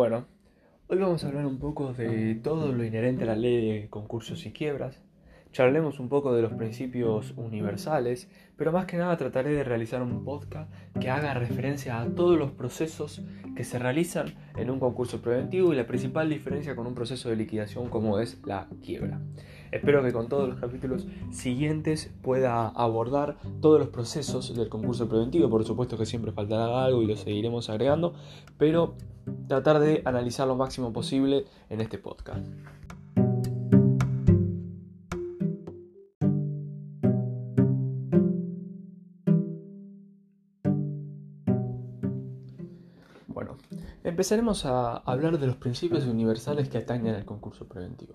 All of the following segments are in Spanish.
Bueno, hoy vamos a hablar un poco de todo lo inherente a la ley de concursos y quiebras. Charlemos un poco de los principios universales, pero más que nada trataré de realizar un podcast que haga referencia a todos los procesos que se realizan en un concurso preventivo y la principal diferencia con un proceso de liquidación como es la quiebra. Espero que con todos los capítulos siguientes pueda abordar todos los procesos del concurso preventivo. Por supuesto que siempre faltará algo y lo seguiremos agregando, pero tratar de analizar lo máximo posible en este podcast. Empezaremos a hablar de los principios universales que atañen al concurso preventivo.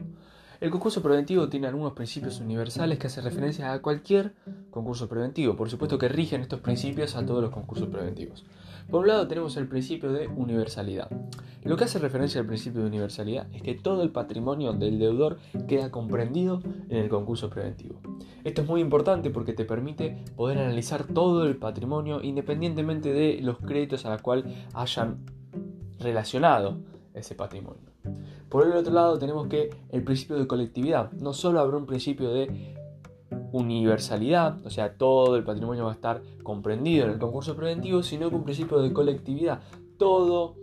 El concurso preventivo tiene algunos principios universales que hacen referencia a cualquier concurso preventivo. Por supuesto que rigen estos principios a todos los concursos preventivos. Por un lado tenemos el principio de universalidad. Lo que hace referencia al principio de universalidad es que todo el patrimonio del deudor queda comprendido en el concurso preventivo. Esto es muy importante porque te permite poder analizar todo el patrimonio independientemente de los créditos a los cuales hayan relacionado ese patrimonio. Por el otro lado tenemos que el principio de colectividad. No solo habrá un principio de universalidad, o sea, todo el patrimonio va a estar comprendido en el concurso preventivo, sino que un principio de colectividad. Todos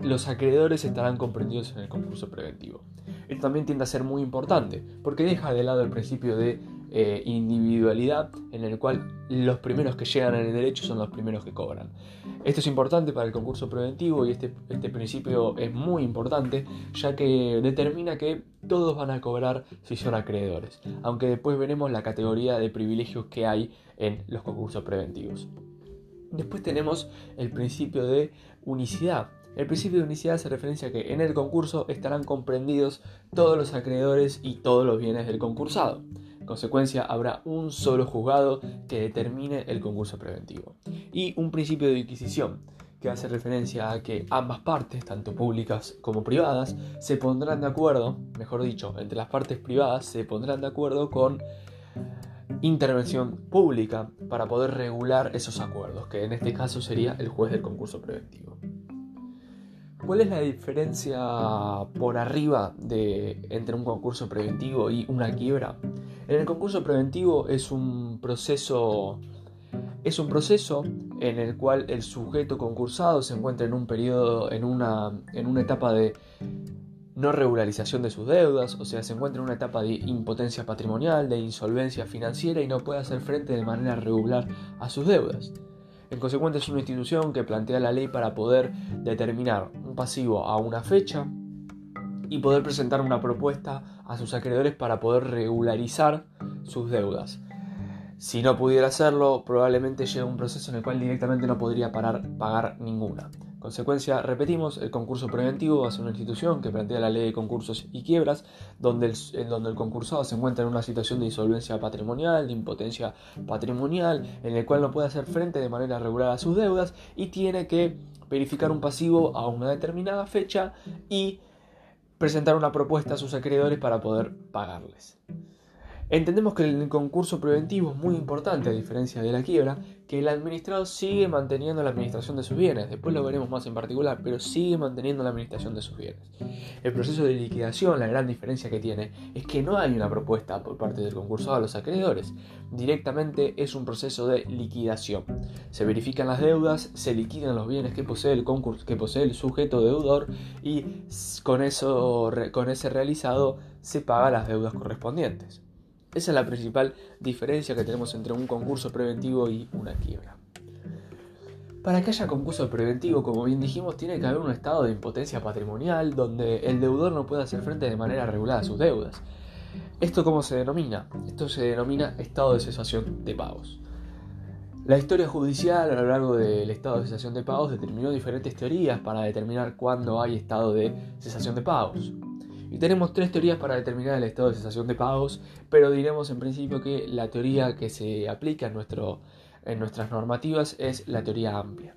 los acreedores estarán comprendidos en el concurso preventivo. Esto también tiende a ser muy importante, porque deja de lado el principio de eh, individualidad en el cual los primeros que llegan en el derecho son los primeros que cobran. Esto es importante para el concurso preventivo y este, este principio es muy importante ya que determina que todos van a cobrar si son acreedores, aunque después veremos la categoría de privilegios que hay en los concursos preventivos. Después tenemos el principio de unicidad. El principio de unicidad hace referencia a que en el concurso estarán comprendidos todos los acreedores y todos los bienes del concursado consecuencia, habrá un solo juzgado que determine el concurso preventivo. Y un principio de inquisición, que hace referencia a que ambas partes, tanto públicas como privadas, se pondrán de acuerdo, mejor dicho, entre las partes privadas se pondrán de acuerdo con intervención pública para poder regular esos acuerdos, que en este caso sería el juez del concurso preventivo. ¿Cuál es la diferencia por arriba de, entre un concurso preventivo y una quiebra? En el concurso preventivo es un proceso es un proceso en el cual el sujeto concursado se encuentra en un periodo, en una, en una etapa de no regularización de sus deudas, o sea, se encuentra en una etapa de impotencia patrimonial, de insolvencia financiera y no puede hacer frente de manera regular a sus deudas. En consecuencia es una institución que plantea la ley para poder determinar un pasivo a una fecha, y poder presentar una propuesta a sus acreedores para poder regularizar sus deudas. Si no pudiera hacerlo, probablemente llegue un proceso en el cual directamente no podría parar, pagar ninguna. Consecuencia, repetimos, el concurso preventivo va a ser una institución que plantea la ley de concursos y quiebras, donde el, donde el concursado se encuentra en una situación de insolvencia patrimonial, de impotencia patrimonial, en el cual no puede hacer frente de manera regular a sus deudas y tiene que verificar un pasivo a una determinada fecha y presentar una propuesta a sus acreedores para poder pagarles. Entendemos que el concurso preventivo es muy importante, a diferencia de la quiebra, que el administrado sigue manteniendo la administración de sus bienes, después lo veremos más en particular, pero sigue manteniendo la administración de sus bienes. El proceso de liquidación, la gran diferencia que tiene, es que no hay una propuesta por parte del concursado a los acreedores, directamente es un proceso de liquidación. Se verifican las deudas, se liquidan los bienes que posee el, concurso, que posee el sujeto deudor y con, eso, con ese realizado se paga las deudas correspondientes. Esa es la principal diferencia que tenemos entre un concurso preventivo y una quiebra. Para que haya concurso preventivo, como bien dijimos, tiene que haber un estado de impotencia patrimonial donde el deudor no pueda hacer frente de manera regular a sus deudas. ¿Esto cómo se denomina? Esto se denomina estado de cesación de pagos. La historia judicial a lo largo del estado de cesación de pagos determinó diferentes teorías para determinar cuándo hay estado de cesación de pagos. Y tenemos tres teorías para determinar el estado de cesación de pagos, pero diremos en principio que la teoría que se aplica en, nuestro, en nuestras normativas es la teoría amplia.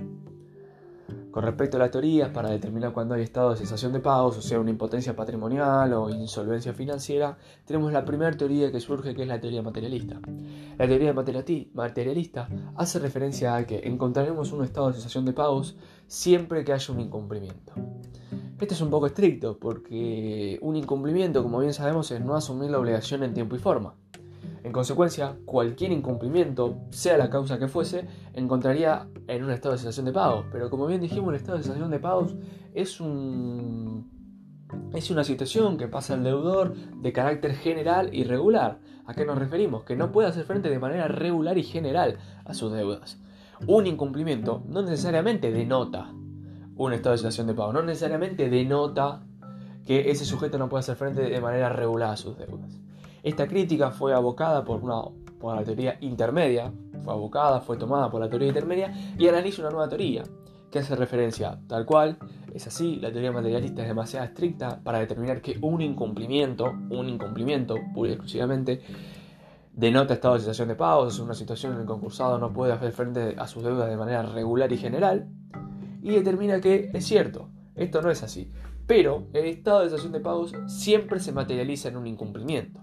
Con respecto a las teorías para determinar cuándo hay estado de cesación de pagos, o sea, una impotencia patrimonial o insolvencia financiera, tenemos la primera teoría que surge, que es la teoría materialista. La teoría materialista hace referencia a que encontraremos un estado de cesación de pagos siempre que haya un incumplimiento. Este es un poco estricto porque un incumplimiento, como bien sabemos, es no asumir la obligación en tiempo y forma. En consecuencia, cualquier incumplimiento, sea la causa que fuese, encontraría en un estado de cesación de pagos. Pero como bien dijimos, el estado de cesación de pagos es un es una situación que pasa al deudor de carácter general y regular. ¿A qué nos referimos? Que no puede hacer frente de manera regular y general a sus deudas. Un incumplimiento no necesariamente denota un estado de situación de pago, no necesariamente denota que ese sujeto no puede hacer frente de manera regular a sus deudas. Esta crítica fue abocada por, una, por la teoría intermedia, fue abocada, fue tomada por la teoría intermedia y analiza una nueva teoría que hace referencia tal cual, es así, la teoría materialista es demasiado estricta para determinar que un incumplimiento, un incumplimiento pura y exclusivamente, denota estado de situación de pagos, es una situación en que el concursado no puede hacer frente a sus deudas de manera regular y general, y determina que es cierto, esto no es así, pero el estado de situación de pagos siempre se materializa en un incumplimiento.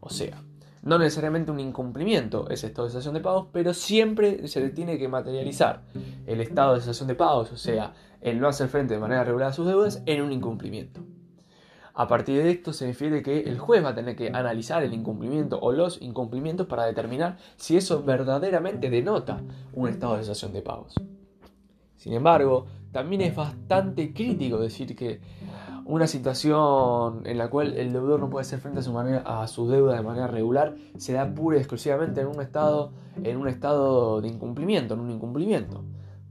O sea, no necesariamente un incumplimiento es estado de cesación de pagos, pero siempre se le tiene que materializar el estado de cesación de pagos, o sea, el no hacer frente de manera regular a sus deudas, en un incumplimiento. A partir de esto se infiere que el juez va a tener que analizar el incumplimiento o los incumplimientos para determinar si eso verdaderamente denota un estado de cesación de pagos. Sin embargo, también es bastante crítico decir que una situación en la cual el deudor no puede hacer frente a su, manera, a su deuda de manera regular se da pura y exclusivamente en un estado, en un estado de incumplimiento, en un incumplimiento.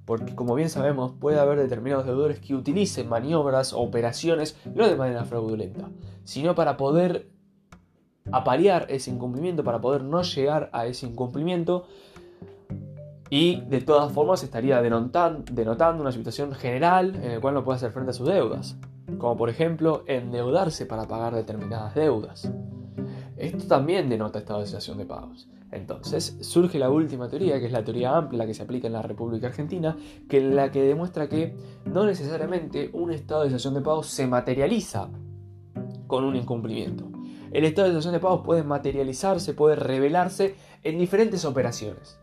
Porque como bien sabemos, puede haber determinados deudores que utilicen maniobras o operaciones no de manera fraudulenta, sino para poder apalear ese incumplimiento, para poder no llegar a ese incumplimiento, y de todas formas estaría denotando, una situación general en la cual no puede hacer frente a sus deudas como por ejemplo endeudarse para pagar determinadas deudas. Esto también denota estado de situación de pagos. Entonces surge la última teoría, que es la teoría amplia que se aplica en la República Argentina, que es la que demuestra que no necesariamente un estado de situación de pagos se materializa con un incumplimiento. El estado de situación de pagos puede materializarse, puede revelarse en diferentes operaciones.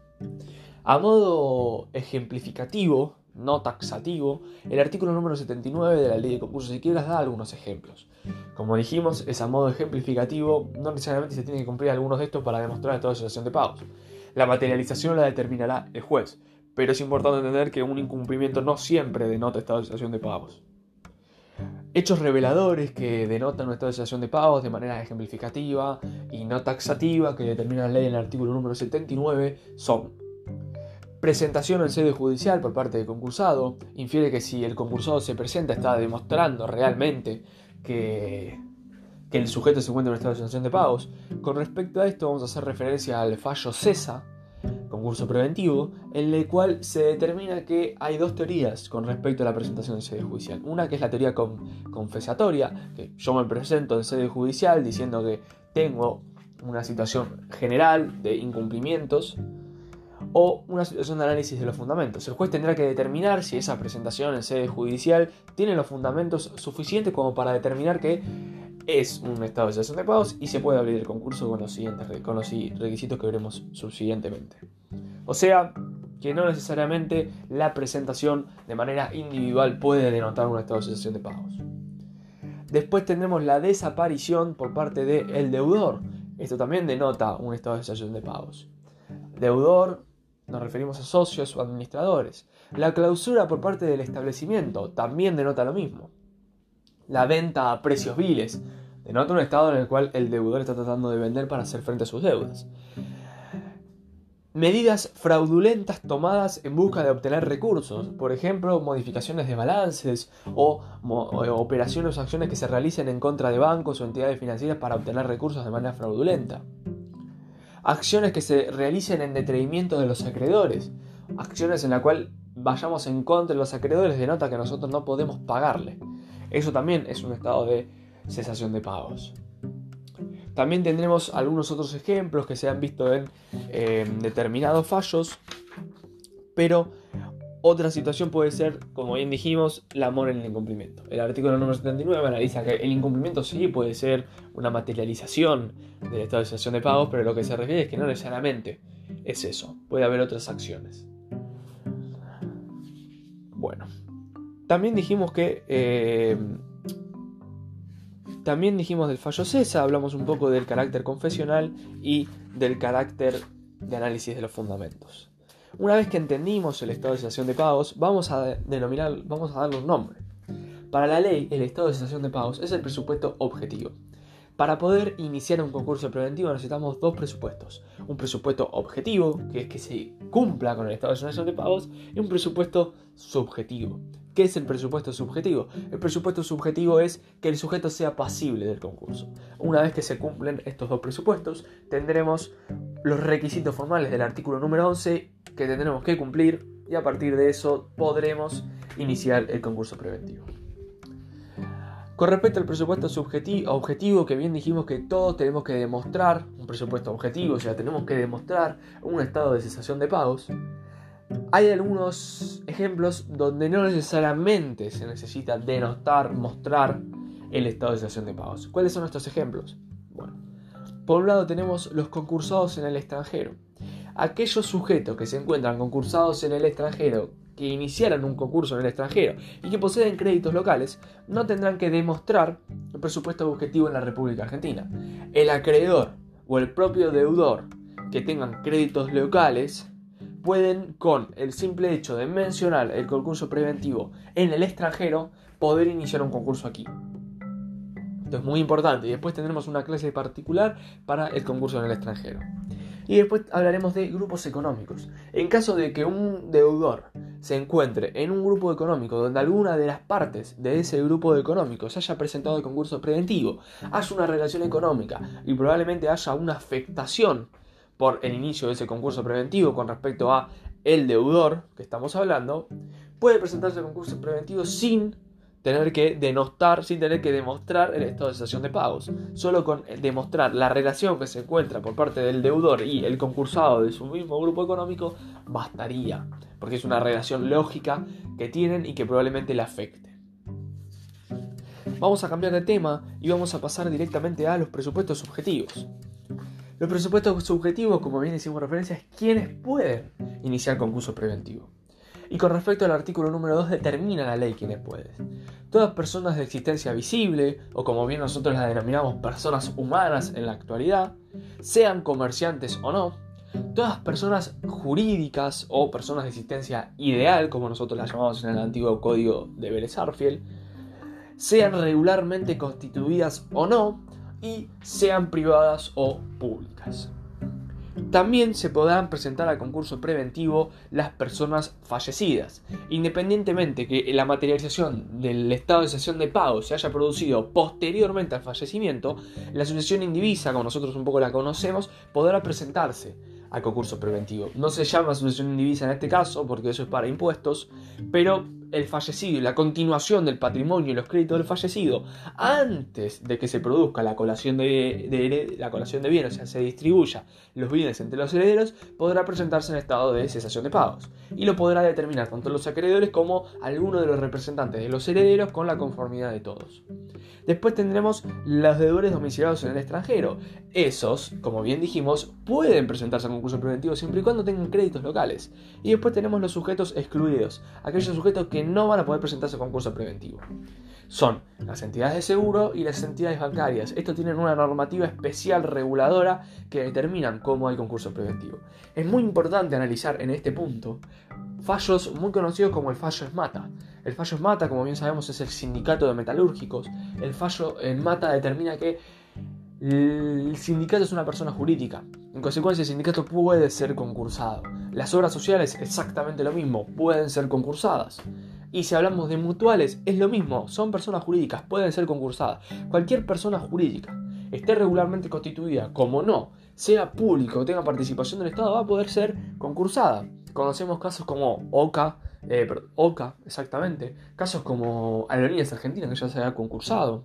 A modo ejemplificativo, no taxativo, el artículo número 79 de la ley de concursos y quiebras da algunos ejemplos. Como dijimos, es a modo ejemplificativo, no necesariamente se tiene que cumplir algunos de estos para demostrar toda situación de pagos. La materialización la determinará el juez, pero es importante entender que un incumplimiento no siempre denota estado de situación de pagos. Hechos reveladores que denotan de situación de pagos de manera ejemplificativa y no taxativa que determina la ley en el artículo número 79 son Presentación en sede judicial por parte del concursado infiere que si el concursado se presenta está demostrando realmente que, el sujeto se encuentra en estado de de pagos. Con respecto a esto vamos a hacer referencia al fallo CESA, concurso preventivo, en el cual se determina que hay dos teorías con respecto a la presentación en sede judicial. Una que es la teoría confesatoria, que yo me presento en sede judicial diciendo que tengo una situación general de incumplimientos o una situación de análisis de los fundamentos. El juez tendrá que determinar si esa presentación en sede judicial tiene los fundamentos suficientes como para determinar que es un estado de situación de pagos y se puede abrir el concurso con los, siguientes, con los requisitos que veremos subsiguientemente. O sea, que no necesariamente la presentación de manera individual puede denotar un estado de situación de pagos. Después tendremos la desaparición por parte del deudor. Esto también denota un estado de situación de pagos. Deudor nos referimos a socios o administradores. La clausura por parte del establecimiento también denota lo mismo. La venta a precios viles denota un estado en el cual el deudor está tratando de vender para hacer frente a sus deudas. Medidas fraudulentas tomadas en busca de obtener recursos, por ejemplo, modificaciones de balances o, operaciones o acciones que se realicen en contra de bancos o entidades financieras para obtener recursos de manera fraudulenta acciones que se realicen en detrimento de los acreedores, acciones en la cual vayamos en contra de los acreedores denota que nosotros no podemos pagarle. Eso también es un estado de cesación de pagos. También tendremos algunos otros ejemplos que se han visto en determinados fallos, pero otra situación puede ser, como bien dijimos, el amor en el incumplimiento. El artículo número 79 analiza que el incumplimiento sí puede ser una materialización de situación de pagos, pero lo que se refiere es que no necesariamente es eso. Puede haber otras acciones. Bueno, También dijimos que... Eh, también dijimos del fallo CESA, hablamos un poco del carácter confesional y del carácter de análisis de los fundamentos. Una vez que entendimos el estado de situación de pagos, vamos a denominar, vamos a darle un nombre. Para la ley, el estado de situación de pagos es el presupuesto objetivo. Para poder iniciar un concurso preventivo necesitamos dos presupuestos. Un presupuesto objetivo, que es que se cumpla con el estado de situación de pagos, y un presupuesto subjetivo. ¿Qué es el presupuesto subjetivo? El presupuesto subjetivo es que el sujeto sea pasible del concurso. Una vez que se cumplen estos dos presupuestos, tendremos los requisitos formales del artículo número 11 que tendremos que cumplir y a partir de eso podremos iniciar el concurso preventivo. Con respecto al presupuesto subjetivo, objetivo, que bien dijimos que todos tenemos que demostrar un presupuesto objetivo, o sea, tenemos que demostrar un estado de cesación de pagos, hay algunos ejemplos donde no necesariamente se necesita denostar, mostrar el estado de cesación de pagos. ¿Cuáles son estos ejemplos? Bueno, por un lado tenemos los concursados en el extranjero. Aquellos sujetos que se encuentran concursados en el extranjero que iniciaran un concurso en el extranjero y que poseen créditos locales no tendrán que demostrar el presupuesto objetivo en la República Argentina. El acreedor o el propio deudor que tengan créditos locales pueden con el simple hecho de mencionar el concurso preventivo en el extranjero poder iniciar un concurso aquí. Esto es muy importante y después tendremos una clase particular para el concurso en el extranjero. Y después hablaremos de grupos económicos. En caso de que un deudor se encuentre en un grupo económico donde alguna de las partes de ese grupo económico se haya presentado el concurso preventivo, haya una relación económica y probablemente haya una afectación por el inicio de ese concurso preventivo con respecto a el deudor que estamos hablando, puede presentarse el concurso preventivo sin tener que denostar, sin tener que demostrar el estado de situación de pagos. Solo con demostrar la relación que se encuentra por parte del deudor y el concursado de su mismo grupo económico, bastaría. Porque es una relación lógica que tienen y que probablemente le afecte. Vamos a cambiar de tema y vamos a pasar directamente a los presupuestos subjetivos. Los presupuestos subjetivos, como bien hicimos referencia, es quienes pueden iniciar concurso preventivo. Y con respecto al artículo número 2 determina la ley quienes pueden. Todas personas de existencia visible, o como bien nosotros las denominamos personas humanas en la actualidad, sean comerciantes o no, todas personas jurídicas o personas de existencia ideal, como nosotros las llamamos en el antiguo código de Vélez sean regularmente constituidas o no, y sean privadas o públicas. También se podrán presentar al concurso preventivo las personas fallecidas, independientemente que la materialización del estado de sesión de pago se haya producido posteriormente al fallecimiento, la asociación indivisa, como nosotros un poco la conocemos, podrá presentarse al concurso preventivo. No se llama asociación indivisa en este caso, porque eso es para impuestos, pero el fallecido y la continuación del patrimonio y los créditos del fallecido antes de que se produzca la colación de, la colación de bienes, o sea, se distribuya los bienes entre los herederos, podrá presentarse en estado de cesación de pagos y lo podrá determinar tanto los acreedores como alguno de los representantes de los herederos con la conformidad de todos. Después tendremos los deudores domiciliados en el extranjero. Esos, como bien dijimos, pueden presentarse a concurso preventivo siempre y cuando tengan créditos locales. Y después tenemos los sujetos excluidos, aquellos sujetos que no van a poder presentarse a concurso preventivo. Son las entidades de seguro y las entidades bancarias. Estos tienen una normativa especial reguladora que determinan cómo hay concurso preventivo. Es muy importante analizar en este punto fallos muy conocidos como el fallo ESMATA. El fallo ESMATA, como bien sabemos, es el sindicato de metalúrgicos. El fallo ESMATA determina que el sindicato es una persona jurídica. En consecuencia, el sindicato puede ser concursado. Las obras sociales, exactamente lo mismo, pueden ser concursadas. Y si hablamos de mutuales, es lo mismo, son personas jurídicas, pueden ser concursadas. Cualquier persona jurídica esté regularmente constituida, como no, sea público o tenga participación del Estado, va a poder ser concursada. Conocemos casos como OCA, eh, OCA, exactamente, casos como Aerolíneas Argentinas, que ya se ha concursado,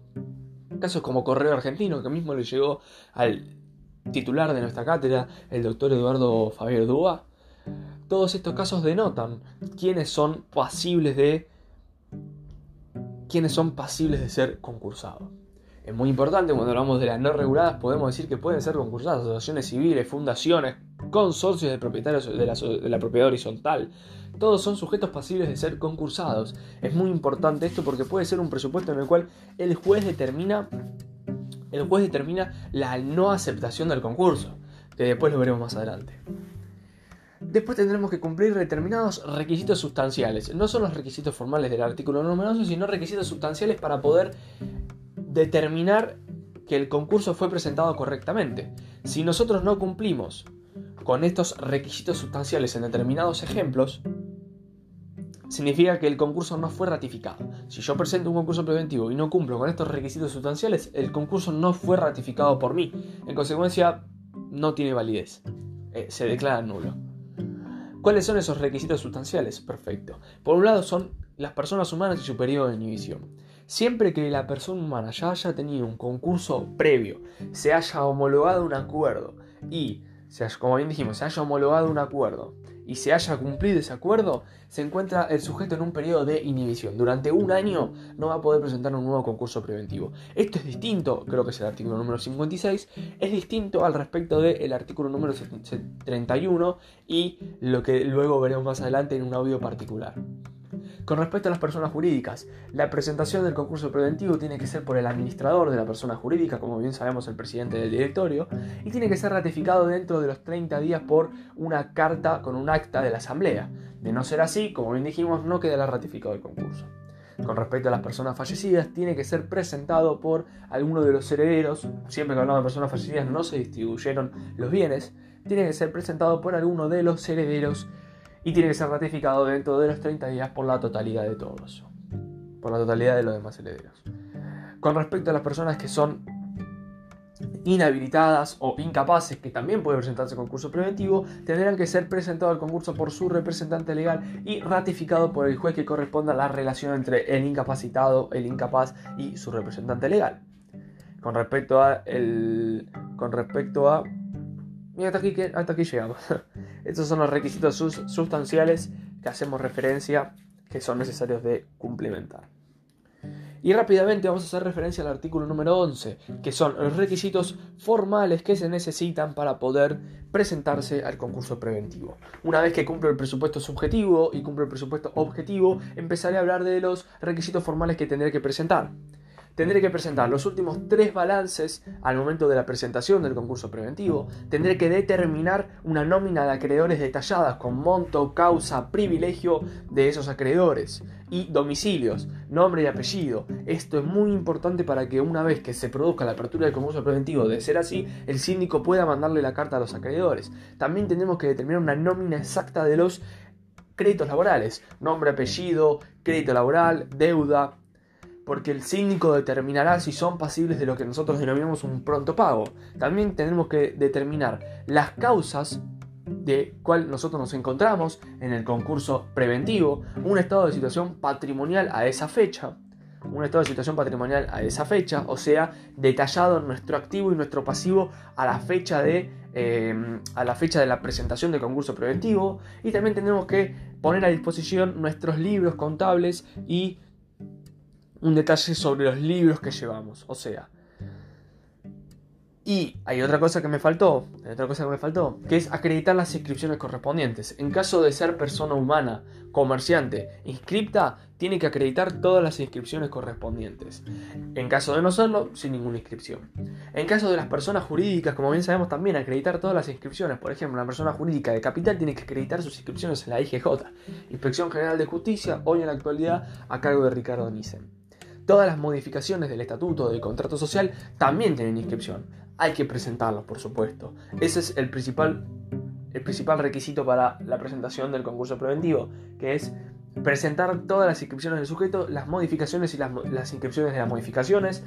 casos como Correo Argentino, que mismo le llegó al titular de nuestra cátedra, el doctor Eduardo Fabián Dúa. Todos estos casos denotan quiénes son pasibles de quiénes son pasibles de ser concursados. Es muy importante cuando hablamos de las no reguladas, podemos decir que pueden ser concursadas asociaciones civiles, fundaciones, consorcios de propietarios de la, de la propiedad horizontal. Todos son sujetos pasibles de ser concursados. Es muy importante esto porque puede ser un presupuesto en el cual el juez determina el juez determina la no aceptación del concurso, que después lo veremos más adelante. Después tendremos que cumplir determinados requisitos sustanciales. No son los requisitos formales del artículo numeroso, sino requisitos sustanciales para poder determinar que el concurso fue presentado correctamente. Si nosotros no cumplimos con estos requisitos sustanciales en determinados ejemplos, significa que el concurso no fue ratificado. Si yo presento un concurso preventivo y no cumplo con estos requisitos sustanciales, el concurso no fue ratificado por mí. En consecuencia, no tiene validez. Eh, se declara nulo. ¿Cuáles son esos requisitos sustanciales? Perfecto. Por un lado son las personas humanas y su periodo de inhibición. Siempre que la persona humana ya haya tenido un concurso previo, se haya homologado un acuerdo y, como bien dijimos, se haya homologado un acuerdo y se haya cumplido ese acuerdo, se encuentra el sujeto en un periodo de inhibición. Durante un año no va a poder presentar un nuevo concurso preventivo. Esto es distinto, creo que es el artículo número 56, es distinto al respecto del artículo número 31 y lo que luego veremos más adelante en un audio particular. Con respecto a las personas jurídicas, la presentación del concurso preventivo tiene que ser por el administrador de la persona jurídica, como bien sabemos el presidente del directorio, y tiene que ser ratificado dentro de los 30 días por una carta con un acta de la asamblea. De no ser así, como bien dijimos, no quedará ratificado el concurso. Con respecto a las personas fallecidas, tiene que ser presentado por alguno de los herederos. Siempre que hablamos de personas fallecidas no se distribuyeron los bienes. Tiene que ser presentado por alguno de los herederos y tiene que ser ratificado dentro de los 30 días por la totalidad de todos, por la totalidad de los demás herederos. Con respecto a las personas que son inhabilitadas o incapaces, que también pueden presentarse concurso preventivo, tendrán que ser presentados al concurso por su representante legal y ratificado por el juez que corresponda a la relación entre el incapacitado, el incapaz y su representante legal. Con respecto a con respecto a y hasta aquí, hasta aquí llegamos. Estos son los requisitos sustanciales que hacemos referencia que son necesarios de cumplimentar. Y rápidamente vamos a hacer referencia al artículo número 11, que son los requisitos formales que se necesitan para poder presentarse al concurso preventivo. Una vez que cumplo el presupuesto subjetivo y cumplo el presupuesto objetivo, empezaré a hablar de los requisitos formales que tendré que presentar tendré que presentar los últimos tres balances al momento de la presentación del concurso preventivo, tendré que determinar una nómina de acreedores detalladas con monto, causa, privilegio de esos acreedores y domicilios, nombre y apellido. Esto es muy importante para que una vez que se produzca la apertura del concurso preventivo, de ser así, el síndico pueda mandarle la carta a los acreedores. También tenemos que determinar una nómina exacta de los créditos laborales, nombre, apellido, crédito laboral, deuda, porque el síndico determinará si son pasibles de lo que nosotros denominamos un pronto pago. También tenemos que determinar las causas de cuál nosotros nos encontramos en el concurso preventivo, un estado de situación patrimonial a esa fecha, un estado de situación patrimonial a esa fecha, o sea, detallado nuestro activo y nuestro pasivo a la fecha de, em, a la, fecha de la presentación del concurso preventivo, y también tenemos que poner a disposición nuestros libros contables y un detalle sobre los libros que llevamos. O sea. Y hay otra cosa que me faltó, hay otra cosa que me faltó, que es acreditar las inscripciones correspondientes. En caso de ser persona humana, comerciante, inscripta, tiene que acreditar todas las inscripciones correspondientes. En caso de no serlo, sin ninguna inscripción. En caso de las personas jurídicas, como bien sabemos también, acreditar todas las inscripciones. Por ejemplo, una persona jurídica de capital tiene que acreditar sus inscripciones en la IGJ, Inspección General de Justicia, hoy en la actualidad a cargo de Ricardo Nissen. Todas las modificaciones del estatuto del contrato social también tienen inscripción. Hay que presentarlos, por supuesto. Ese es el principal, el principal requisito para la presentación del concurso preventivo, que es presentar todas las inscripciones del sujeto, las modificaciones y las, inscripciones de las modificaciones,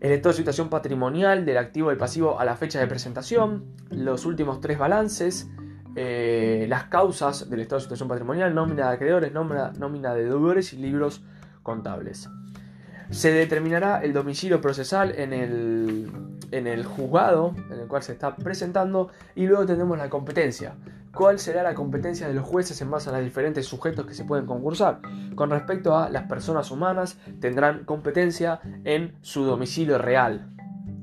el estado de situación patrimonial del activo y pasivo a la fecha de presentación, los últimos tres balances, eh, las causas del estado de situación patrimonial, nómina de acreedores, nómina, nómina de deudores y libros contables. Se determinará el domicilio procesal en el, juzgado en el cual se está presentando y luego tenemos la competencia. ¿Cuál será la competencia de los jueces en base a los diferentes sujetos que se pueden concursar? Con respecto a las personas humanas, tendrán competencia en su domicilio real.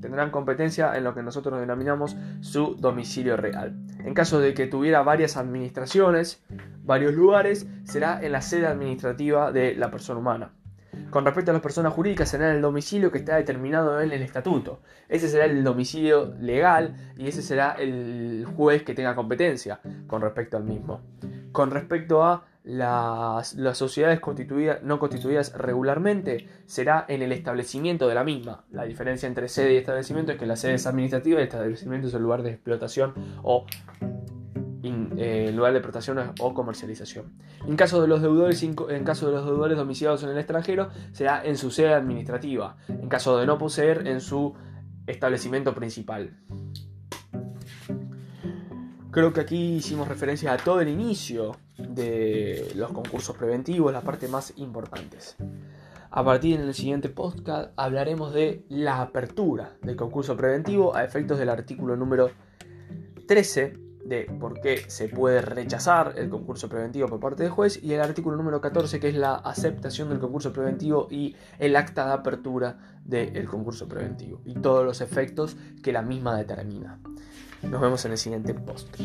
tendrán competencia en lo que nosotros denominamos su domicilio real. En caso de que tuviera varias administraciones, varios lugares, será en la sede administrativa de la persona humana. Con respecto a las personas jurídicas, será el domicilio que está determinado en el estatuto. Ese será el domicilio legal y ese será el juez que tenga competencia con respecto al mismo. Con respecto a las, sociedades constituidas, no constituidas regularmente será en el establecimiento de la misma. La diferencia entre sede y establecimiento es que la sede es administrativa y el establecimiento es el lugar de explotación o eh, lugar de explotación o comercialización. En caso de los deudores, en caso de los deudores domiciliados en el extranjero, será en su sede administrativa. En caso de no poseer, en su establecimiento principal. Creo que aquí hicimos referencia a todo el inicio de los concursos preventivos, la parte más importantes. A partir del siguiente podcast hablaremos de la apertura del concurso preventivo a efectos del artículo número 13 de por qué se puede rechazar el concurso preventivo por parte del juez y el artículo número 14 que es la aceptación del concurso preventivo y el acta de apertura del concurso preventivo y todos los efectos que la misma determina. Nos vemos en el siguiente post.